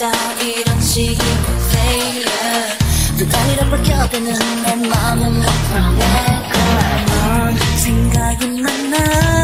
다 이런 식이면 failure. 누가 이런 걸겨드는 내 마음은 못 풀어내 넌 생각이 많아.